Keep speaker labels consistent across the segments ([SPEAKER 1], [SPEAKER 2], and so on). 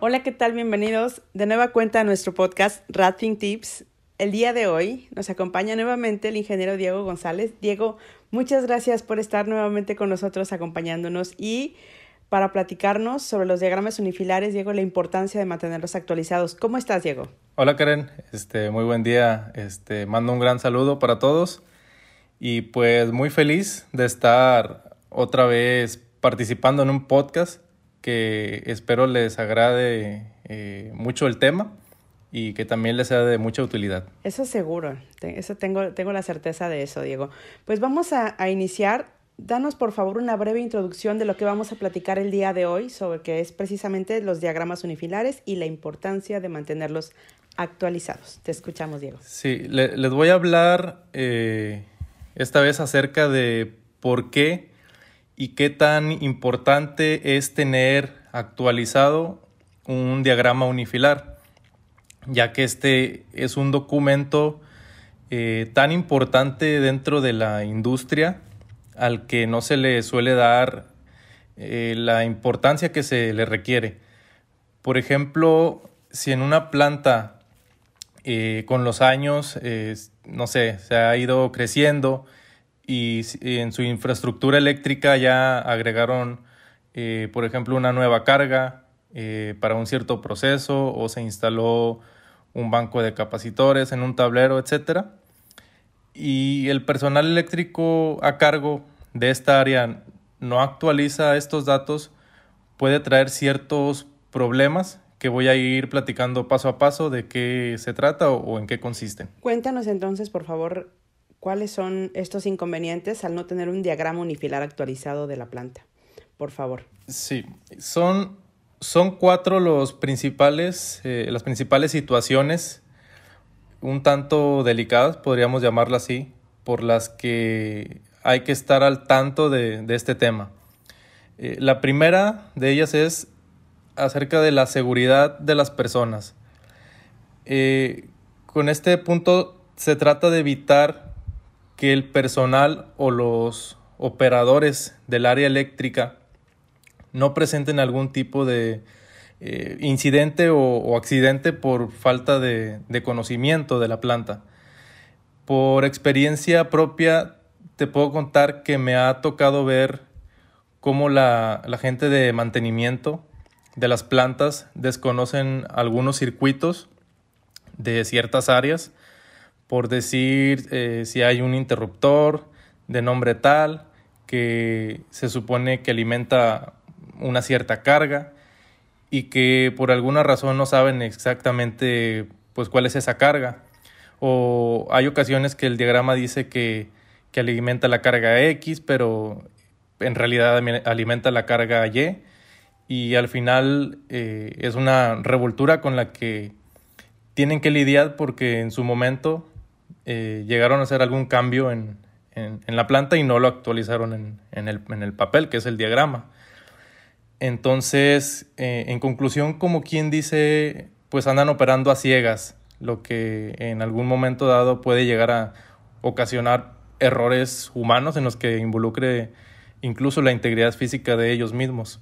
[SPEAKER 1] Hola, ¿qué tal? Bienvenidos de nueva cuenta a nuestro podcast Rating Tips. El día de hoy nos acompaña nuevamente el ingeniero Diego González. Diego, muchas gracias por estar nuevamente con nosotros acompañándonos y para platicarnos sobre los diagramas unifilares, Diego, la importancia de mantenerlos actualizados. ¿Cómo estás, Diego?
[SPEAKER 2] Hola, Karen. Este, muy buen día. Este, mando un gran saludo para todos y pues muy feliz de estar otra vez participando en un podcast que espero les agrade eh, mucho el tema y que también les sea de mucha utilidad.
[SPEAKER 1] Eso seguro, eso tengo, tengo la certeza de eso, Diego. Pues vamos a, a, iniciar. Danos por favor una breve introducción de lo que vamos a platicar el día de hoy sobre que es precisamente los diagramas unifilares y la importancia de mantenerlos actualizados. Te escuchamos, Diego.
[SPEAKER 2] Sí, le, les voy a hablar eh, esta vez acerca de por qué y qué tan importante es tener actualizado un diagrama unifilar, ya que este es un documento eh, tan importante dentro de la industria al que no se le suele dar eh, la importancia que se le requiere. Por ejemplo, si en una planta eh, con los años, no sé, se ha ido creciendo, y en su infraestructura eléctrica ya agregaron, eh, por ejemplo, una nueva carga eh, para un cierto proceso o se instaló un banco de capacitores en un tablero, etc. Y el personal eléctrico a cargo de esta área no actualiza estos datos, puede traer ciertos problemas que voy a ir platicando paso a paso de qué se trata o, o en qué consisten.
[SPEAKER 1] Cuéntanos entonces, por favor, ¿Cuáles son estos inconvenientes al no tener un diagrama unifilar actualizado de la planta? Por favor.
[SPEAKER 2] Sí, son, son cuatro los principales, eh, las principales situaciones un tanto delicadas, podríamos llamarla así, por las que hay que estar al tanto de, de este tema. Eh, la primera de ellas es acerca de la seguridad de las personas. Eh, con este punto se trata de evitar que el personal o los operadores del área eléctrica no presenten algún tipo de eh, incidente o, accidente por falta de, conocimiento de la planta. Por experiencia propia te puedo contar que me ha tocado ver cómo la, la gente de mantenimiento de las plantas desconocen algunos circuitos de ciertas áreas por decir eh, si hay un interruptor de nombre tal que se supone que alimenta una cierta carga y que por alguna razón no saben exactamente pues cuál es esa carga. O hay ocasiones que el diagrama dice que, que alimenta la carga X pero en realidad alimenta la carga Y y al final eh, es una revoltura con la que tienen que lidiar porque en su momento eh, llegaron a hacer algún cambio en, la planta y no lo actualizaron en, el, papel, que es el diagrama. Entonces, eh, en conclusión, como quien dice, pues andan operando a ciegas, lo que en algún momento dado puede llegar a ocasionar errores humanos en los que involucre incluso la integridad física de ellos mismos.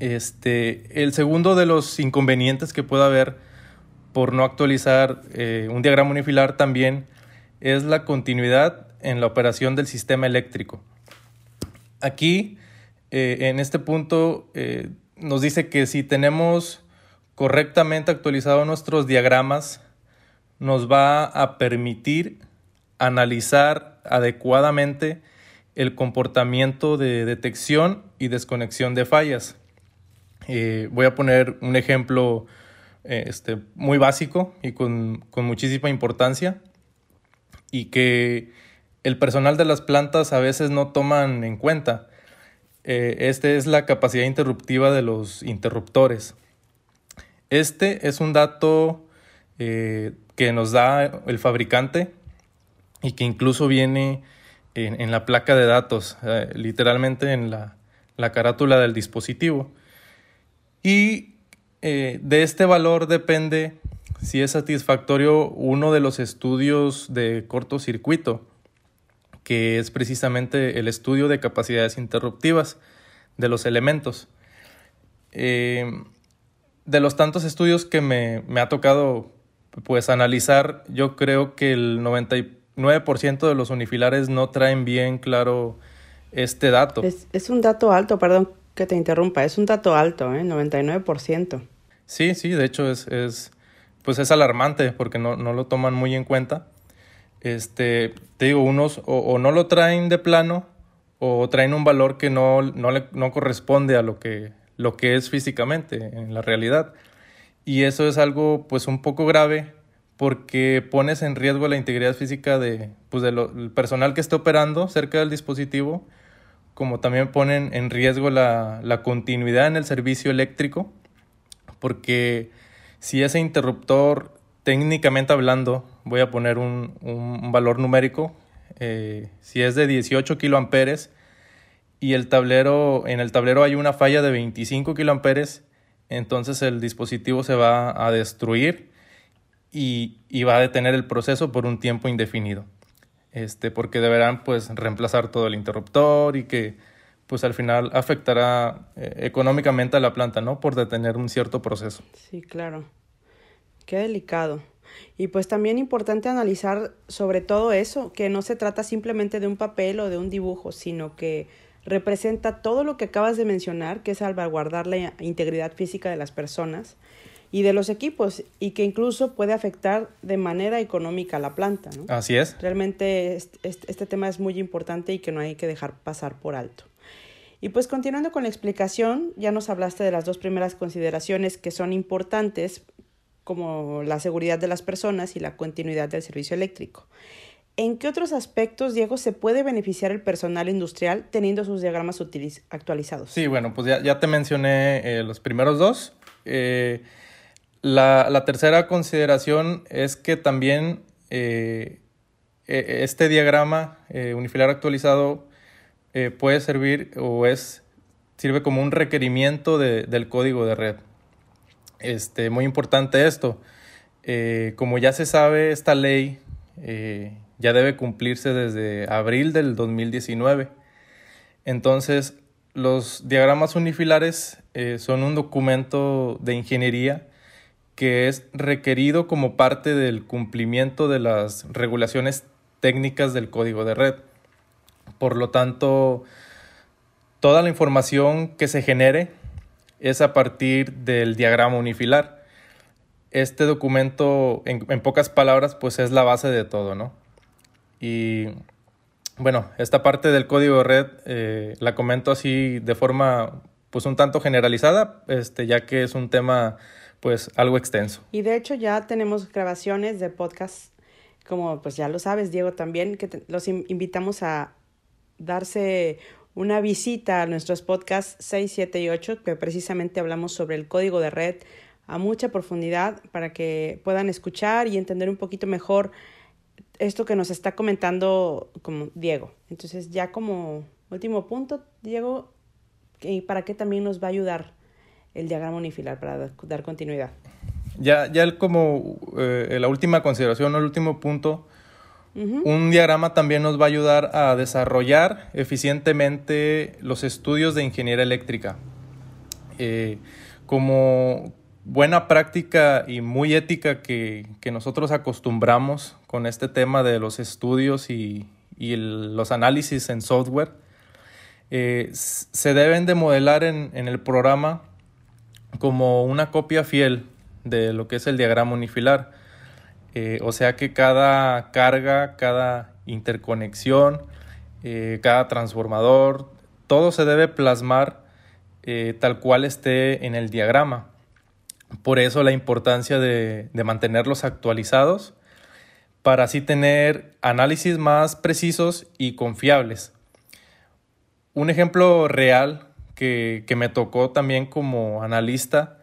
[SPEAKER 2] Este, el segundo de los inconvenientes que puede haber por no actualizar eh, un diagrama unifilar también es la continuidad en la operación del sistema eléctrico. Aquí, eh, en este punto, eh, nos dice que si tenemos correctamente actualizados nuestros diagramas, nos va a permitir analizar adecuadamente el comportamiento de detección y desconexión de fallas. voy a poner un ejemplo este, muy básico y con, muchísima importancia y que el personal de las plantas a veces no toman en cuenta. Eh, este es la capacidad interruptiva de los interruptores. Este es un dato eh, que nos da el fabricante y que incluso viene en, la placa de datos, eh, literalmente en la, la carátula del dispositivo. Y eh, de este valor depende si es satisfactorio uno de los estudios de cortocircuito, que es precisamente el estudio de capacidades interruptivas de los elementos. Eh, de los tantos estudios que me, me ha tocado pues analizar, yo creo que el 99% de los unifilares no traen bien claro este dato.
[SPEAKER 1] Es, es, un dato alto, perdón que te interrumpa, es un dato alto, ¿eh? 99%.
[SPEAKER 2] Sí, sí, de hecho es, es pues es alarmante porque no, no, lo toman muy en cuenta. Este, te digo, unos o, no lo traen de plano o traen un valor que no, no, le, no corresponde a lo que, lo que es físicamente en la realidad. Y eso es algo pues un poco grave porque pones en riesgo la integridad física de, pues, del personal que esté operando cerca del dispositivo, como también ponen en riesgo la, la continuidad en el servicio eléctrico, porque si ese interruptor, técnicamente hablando, voy a poner un, un valor numérico, eh, si es de 18 kiloamperes y el tablero, en el tablero hay una falla de 25 kiloamperes, entonces el dispositivo se va a destruir y, y, va a detener el proceso por un tiempo indefinido. Este, porque deberán pues reemplazar todo el interruptor y que pues al final afectará eh, económicamente a la planta, ¿no? Por detener un cierto proceso.
[SPEAKER 1] Sí, claro. Qué delicado. Y pues también importante analizar sobre todo eso, que no se trata simplemente de un papel o de un dibujo, sino que representa todo lo que acabas de mencionar, que es salvaguardar la integridad física de las personas y de los equipos y que incluso puede afectar de manera económica a la planta. ¿no?
[SPEAKER 2] Así es.
[SPEAKER 1] Realmente este, este tema es muy importante y que no hay que dejar pasar por alto. Y pues continuando con la explicación, ya nos hablaste de las dos primeras consideraciones que son importantes, como la seguridad de las personas y la continuidad del servicio eléctrico. ¿En qué otros aspectos, Diego, se puede beneficiar el personal industrial teniendo sus diagramas actualizados?
[SPEAKER 2] Sí, bueno, pues ya, ya te mencioné eh, los primeros dos. Eh, la, la, tercera consideración es que también eh, e, este diagrama unifilar actualizado puede servir o es sirve como un requerimiento de, del código de red. Este, muy importante esto. como ya se sabe, esta ley ya debe cumplirse desde abril del 2019. Entonces, los diagramas unifilares eh, son un documento de ingeniería que es requerido como parte del cumplimiento de las regulaciones técnicas del código de red. Por lo tanto, toda la información que se genere es a partir del diagrama unifilar. Este documento, en, pocas palabras, pues es la base de todo, ¿no? Y bueno, esta parte del código de red eh, la comento así de forma pues un tanto generalizada, este, ya que es un tema pues algo extenso.
[SPEAKER 1] Y de hecho ya tenemos grabaciones de podcast, como pues ya lo sabes, Diego, también, que los invitamos a darse una visita a nuestros podcasts 6, 7 y 8, que precisamente hablamos sobre el código de red a mucha profundidad para que puedan escuchar y entender un poquito mejor esto que nos está comentando como Diego. Entonces, ya como último punto, Diego, ¿para qué también nos va a ayudar el diagrama unifilar para dar continuidad?
[SPEAKER 2] Ya, ya como eh, la última consideración, el último punto, un diagrama también nos va a ayudar a desarrollar eficientemente los estudios de ingeniería eléctrica. Eh, como, buena práctica y muy ética que, nosotros acostumbramos con este tema de los estudios y, los análisis en software, eh, se deben de modelar en, el programa como una copia fiel de lo que es el diagrama unifilar. Eh, o sea que cada carga, cada interconexión, eh, cada transformador, todo se debe plasmar tal cual esté en el diagrama. Por eso la importancia de, mantenerlos actualizados para así tener análisis más precisos y confiables. Un ejemplo real que, me tocó también como analista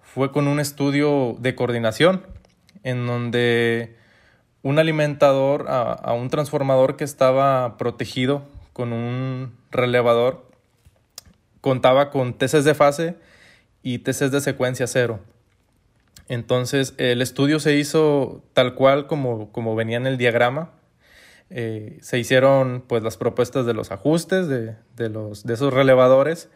[SPEAKER 2] fue con un estudio de coordinación en donde un alimentador a, un transformador que estaba protegido con un relevador contaba con tesis de fase y tesis de secuencia cero. Entonces, el estudio se hizo tal cual como, como venía en el diagrama. Eh, se hicieron pues las propuestas de los ajustes de, los, de esos relevadores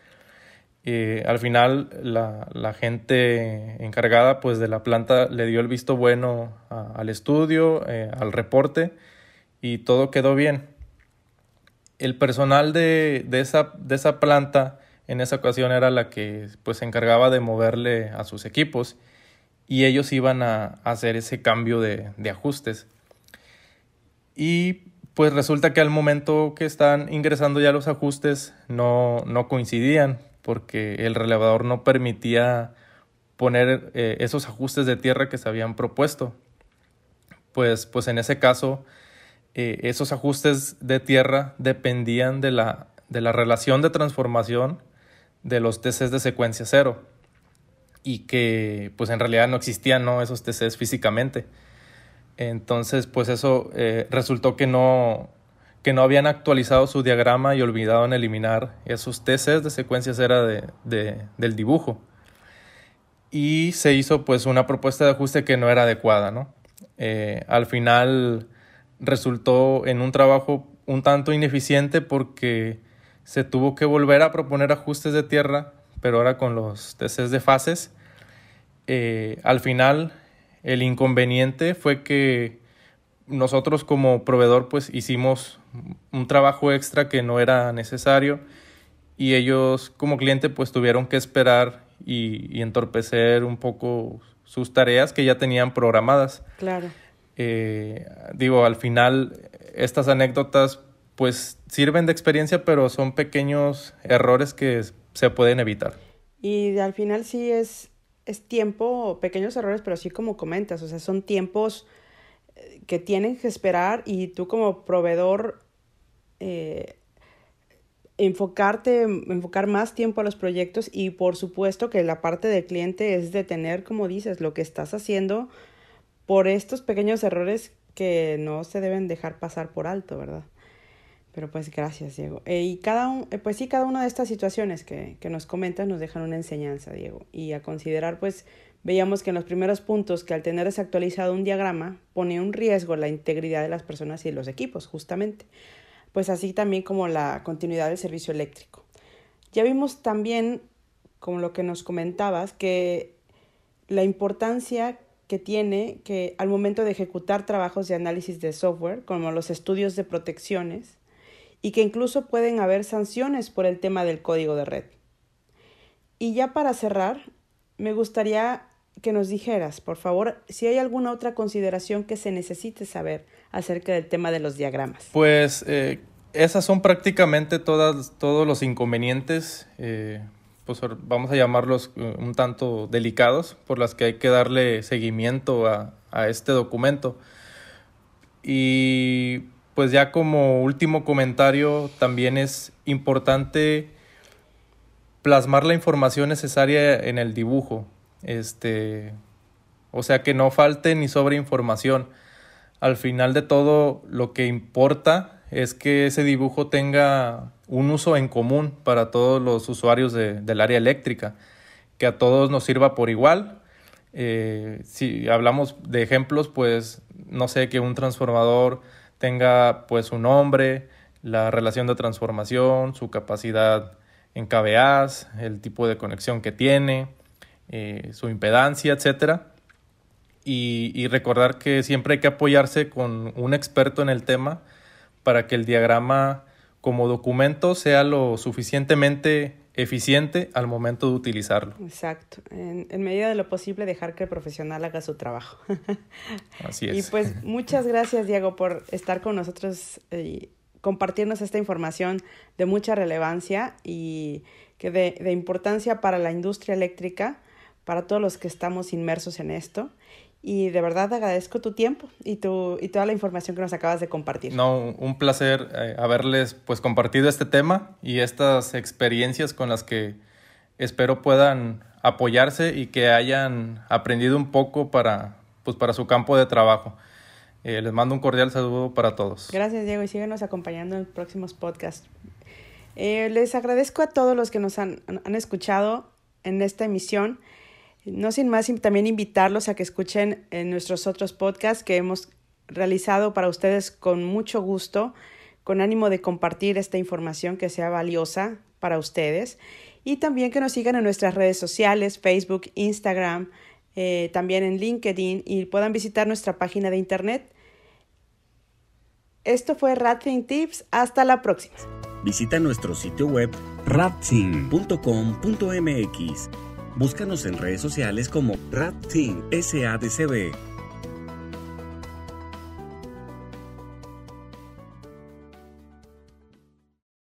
[SPEAKER 2] Eh, al final la, gente encargada pues de la planta le dio el visto bueno al estudio, eh, al reporte y todo quedó bien. El personal de, esa, de esa planta en esa ocasión era la que pues se encargaba de moverle a sus equipos y ellos iban a, hacer ese cambio de, de ajustes. Y pues resulta que al momento que están ingresando ya los ajustes no, no coincidían porque el relevador no permitía poner eh, esos ajustes de tierra que se habían propuesto. Pues, pues en ese caso, eh, esos ajustes de tierra dependían de la, de la relación de transformación de los TCs de secuencia cero y que pues en realidad no existían ¿no? esos TCs físicamente. Entonces, pues eso eh, resultó que no, que no habían actualizado su diagrama y olvidaron eliminar esos TCs de secuencia cera de, del dibujo. Y se hizo pues una propuesta de ajuste que no era adecuada, ¿no? Eh, al final resultó en un trabajo un tanto ineficiente porque se tuvo que volver a proponer ajustes de tierra, pero ahora con los TCs de fases. Eh, al final el inconveniente fue que nosotros como proveedor pues hicimos un trabajo extra que no era necesario y ellos como cliente pues tuvieron que esperar y, entorpecer un poco sus tareas que ya tenían programadas.
[SPEAKER 1] Claro.
[SPEAKER 2] Eh, digo, al final estas anécdotas pues sirven de experiencia, pero son pequeños errores que se pueden evitar.
[SPEAKER 1] Y al final sí es, es tiempo, pequeños errores, pero sí como comentas, o sea, son tiempos que tienen que esperar y tú como proveedor eh, enfocarte, enfocar más tiempo a los proyectos y por supuesto que la parte del cliente es de tener, como dices, lo que estás haciendo por estos pequeños errores que no se deben dejar pasar por alto, ¿verdad? Pero pues gracias, Diego. Eh, y cada eh, pues sí, cada una de estas situaciones que, que nos comentas nos dejan una enseñanza, Diego. Y a considerar pues veíamos que en los primeros puntos que al tener desactualizado un diagrama ponía un riesgo la integridad de las personas y los equipos, justamente, pues así también como la continuidad del servicio eléctrico. Ya vimos también, como lo que nos comentabas, que la importancia que tiene que al momento de ejecutar trabajos de análisis de software, como los estudios de protecciones, y que incluso pueden haber sanciones por el tema del código de red. Y ya para cerrar, me gustaría que nos dijeras, por favor, si hay alguna otra consideración que se necesite saber acerca del tema de los diagramas.
[SPEAKER 2] Pues eh, esas son prácticamente todas, todos los inconvenientes, eh, pues vamos a llamarlos eh, un tanto delicados, por las que hay que darle seguimiento a, a este documento. Y pues ya como último comentario, también es importante plasmar la información necesaria en el dibujo. Este, o sea, que no falte ni sobre información. Al final de todo, lo que importa es que ese dibujo tenga un uso en común para todos los usuarios del área eléctrica, que a todos nos sirva por igual. Eh, si hablamos de ejemplos, pues no sé, que un transformador tenga pues su nombre, la relación de transformación, su capacidad en KVAs, el tipo de conexión que tiene, eh, su impedancia, etcétera. Y, recordar que siempre hay que apoyarse con un experto en el tema para que el diagrama como documento sea lo suficientemente eficiente al momento de utilizarlo.
[SPEAKER 1] Exacto. En, medida de lo posible, dejar que el profesional haga su trabajo.
[SPEAKER 2] Así es.
[SPEAKER 1] Y pues muchas gracias, Diego, por estar con nosotros y compartirnos esta información de mucha relevancia y que de, de importancia para la industria eléctrica para todos los que estamos inmersos en esto. Y de verdad agradezco tu tiempo y, tu, y toda la información que nos acabas de compartir.
[SPEAKER 2] No, un placer eh, haberles pues compartido este tema y estas experiencias con las que espero puedan apoyarse y que hayan aprendido un poco para, pues, para su campo de trabajo. Eh, les mando un cordial saludo para todos.
[SPEAKER 1] Gracias, Diego, y síguenos acompañando en próximos podcasts. Eh, les agradezco a todos los que nos han, han escuchado en esta emisión. No sin más, también invitarlos a que escuchen en nuestros otros podcasts que hemos realizado para ustedes con mucho gusto, con ánimo de compartir esta información que sea valiosa para ustedes. y también que nos sigan en nuestras redes sociales, Facebook, Instagram, eh, también en LinkedIn y puedan visitar nuestra página de internet. Esto fue Ratting Tips. Hasta la próxima.
[SPEAKER 3] Visita nuestro sitio web ratting.com.mx. Búscanos en redes sociales como Ratting SADCB